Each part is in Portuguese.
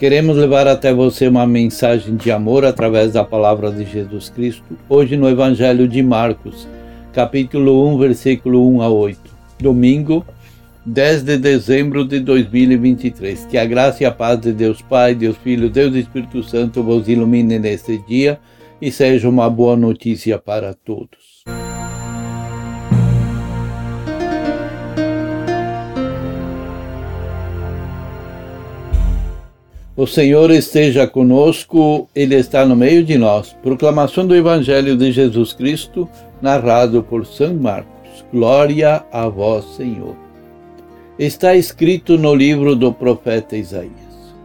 Queremos levar até você uma mensagem de amor através da palavra de Jesus Cristo, hoje no Evangelho de Marcos, capítulo 1, versículo 1 a 8. Domingo, 10 de dezembro de 2023. Que a graça e a paz de Deus Pai, Deus Filho, Deus Espírito Santo vos ilumine neste dia e seja uma boa notícia para todos. O Senhor esteja conosco, Ele está no meio de nós. Proclamação do Evangelho de Jesus Cristo, narrado por São Marcos. Glória a vós, Senhor. Está escrito no livro do profeta Isaías: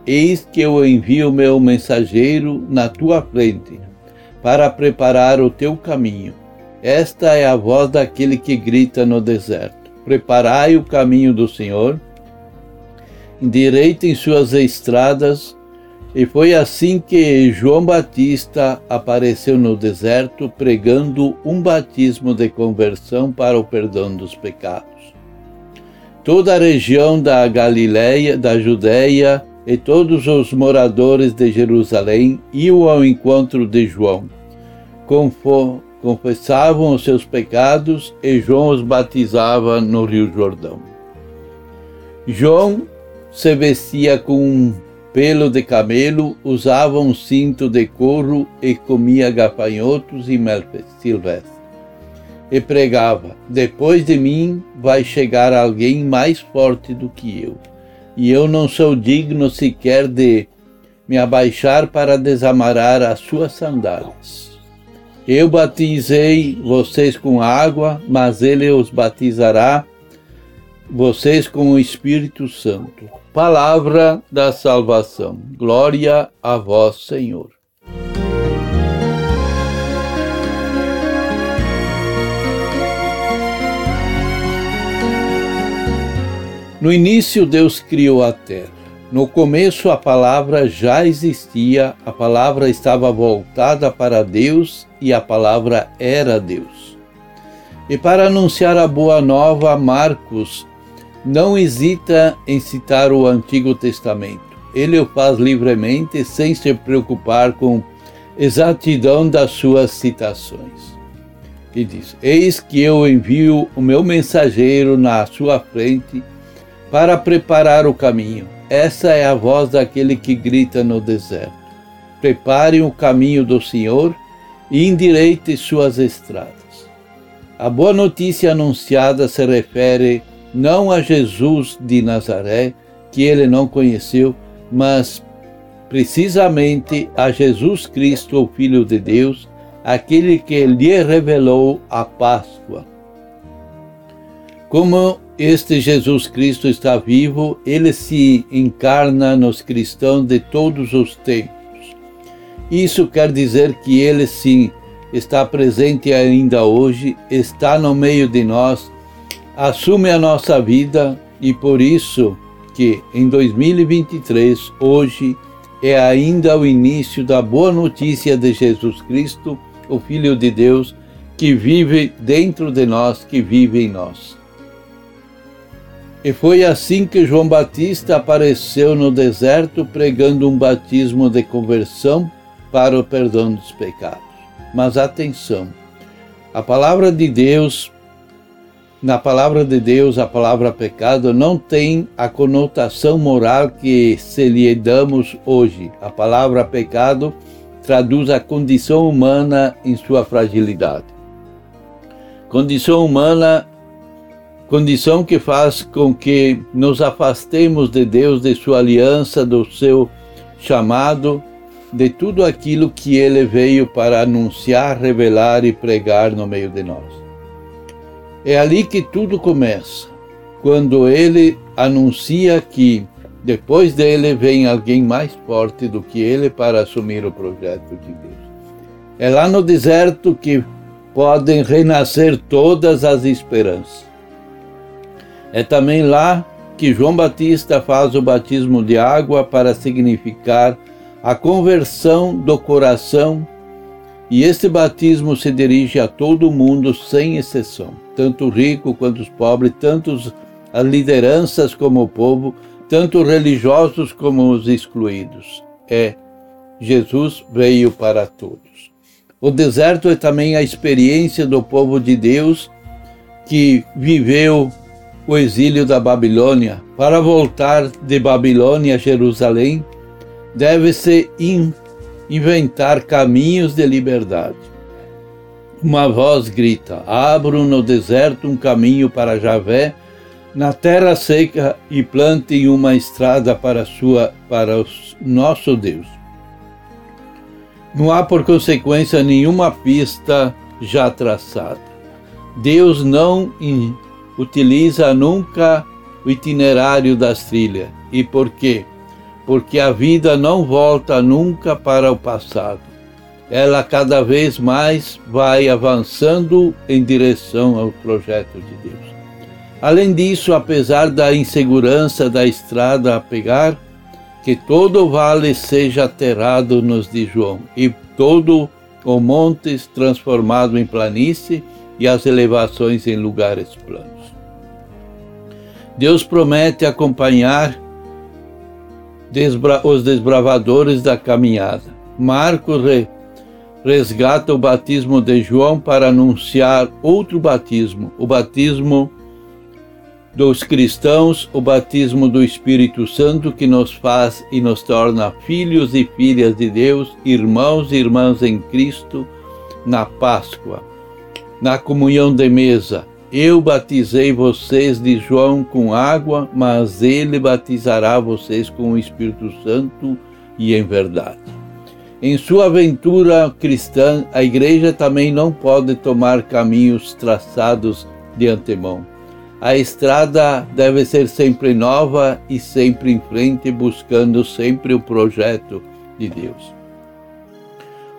Eis que eu envio meu mensageiro na tua frente, para preparar o teu caminho. Esta é a voz daquele que grita no deserto: Preparai o caminho do Senhor endireitem suas estradas. E foi assim que João Batista apareceu no deserto pregando um batismo de conversão para o perdão dos pecados. Toda a região da Galiléia, da Judéia e todos os moradores de Jerusalém iam ao encontro de João. Confessavam os seus pecados e João os batizava no Rio Jordão. João se vestia com um pelo de camelo, usava um cinto de couro e comia gafanhotos e mel silvestre. E pregava: Depois de mim vai chegar alguém mais forte do que eu, e eu não sou digno sequer de me abaixar para desamarrar as suas sandálias. Eu batizei vocês com água, mas ele os batizará vocês com o Espírito Santo. Palavra da salvação. Glória a vós, Senhor. No início, Deus criou a terra. No começo, a palavra já existia, a palavra estava voltada para Deus e a palavra era Deus. E para anunciar a boa nova, Marcos não hesita em citar o Antigo Testamento. Ele o faz livremente, sem se preocupar com exatidão das suas citações. E diz: Eis que eu envio o meu mensageiro na sua frente para preparar o caminho. Essa é a voz daquele que grita no deserto. Preparem o caminho do Senhor e endireite suas estradas. A boa notícia anunciada se refere não a Jesus de Nazaré, que ele não conheceu, mas precisamente a Jesus Cristo, o Filho de Deus, aquele que lhe revelou a Páscoa. Como este Jesus Cristo está vivo, ele se encarna nos cristãos de todos os tempos. Isso quer dizer que ele sim está presente ainda hoje, está no meio de nós assume a nossa vida e por isso que em 2023, hoje, é ainda o início da boa notícia de Jesus Cristo, o Filho de Deus, que vive dentro de nós, que vive em nós. E foi assim que João Batista apareceu no deserto pregando um batismo de conversão para o perdão dos pecados. Mas atenção, a palavra de Deus na palavra de Deus, a palavra pecado não tem a conotação moral que se lhe damos hoje. A palavra pecado traduz a condição humana em sua fragilidade. Condição humana, condição que faz com que nos afastemos de Deus, de sua aliança, do seu chamado, de tudo aquilo que ele veio para anunciar, revelar e pregar no meio de nós. É ali que tudo começa, quando ele anuncia que depois dele vem alguém mais forte do que ele para assumir o projeto de Deus. É lá no deserto que podem renascer todas as esperanças. É também lá que João Batista faz o batismo de água para significar a conversão do coração, e este batismo se dirige a todo mundo sem exceção, tanto o rico quanto os pobres, tanto as lideranças como o povo, tanto religiosos como os excluídos. É, Jesus veio para todos. O deserto é também a experiência do povo de Deus que viveu o exílio da Babilônia. Para voltar de Babilônia a Jerusalém, deve-se in, inventar caminhos de liberdade. Uma voz grita: Abro no deserto um caminho para Javé, na terra seca e plantem uma estrada para, sua, para o nosso Deus. Não há, por consequência, nenhuma pista já traçada. Deus não utiliza nunca o itinerário das trilhas. E por quê? Porque a vida não volta nunca para o passado. Ela cada vez mais vai avançando em direção ao projeto de Deus. Além disso, apesar da insegurança da estrada a pegar, que todo vale seja aterrado nos de João e todo o monte transformado em planície e as elevações em lugares planos. Deus promete acompanhar os desbravadores da caminhada. Marcos resgata o batismo de João para anunciar outro batismo, o batismo dos cristãos, o batismo do Espírito Santo que nos faz e nos torna filhos e filhas de Deus, irmãos e irmãs em Cristo, na Páscoa, na comunhão de mesa. Eu batizei vocês de João com água, mas ele batizará vocês com o Espírito Santo e em verdade. Em sua aventura cristã, a igreja também não pode tomar caminhos traçados de antemão a estrada deve ser sempre nova e sempre em frente, buscando sempre o projeto de Deus.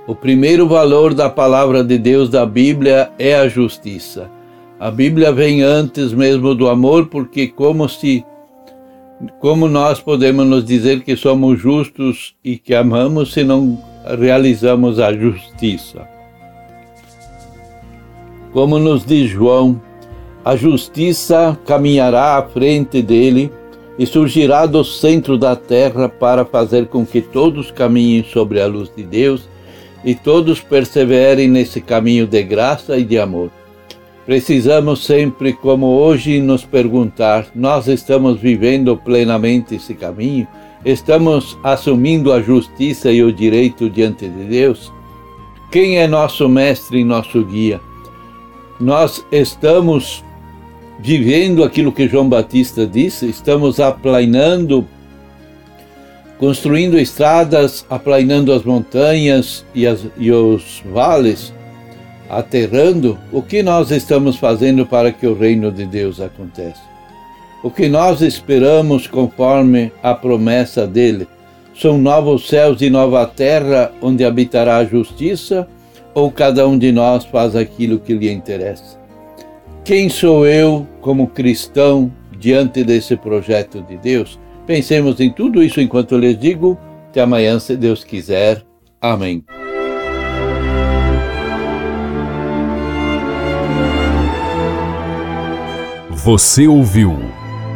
O primeiro valor da palavra de Deus da Bíblia é a justiça. A Bíblia vem antes mesmo do amor, porque como se como nós podemos nos dizer que somos justos e que amamos se não realizamos a justiça? Como nos diz João a justiça caminhará à frente dele e surgirá do centro da terra para fazer com que todos caminhem sobre a luz de Deus e todos perseverem nesse caminho de graça e de amor. Precisamos sempre, como hoje, nos perguntar: nós estamos vivendo plenamente esse caminho? Estamos assumindo a justiça e o direito diante de Deus? Quem é nosso mestre e nosso guia? Nós estamos vivendo aquilo que João Batista disse, estamos aplainando, construindo estradas, aplainando as montanhas e, as, e os vales, aterrando, o que nós estamos fazendo para que o reino de Deus aconteça? O que nós esperamos conforme a promessa dele? São novos céus e nova terra onde habitará a justiça? Ou cada um de nós faz aquilo que lhe interessa? Quem sou eu como cristão diante desse projeto de Deus? Pensemos em tudo isso enquanto lhes digo. Até amanhã, se Deus quiser. Amém. Você ouviu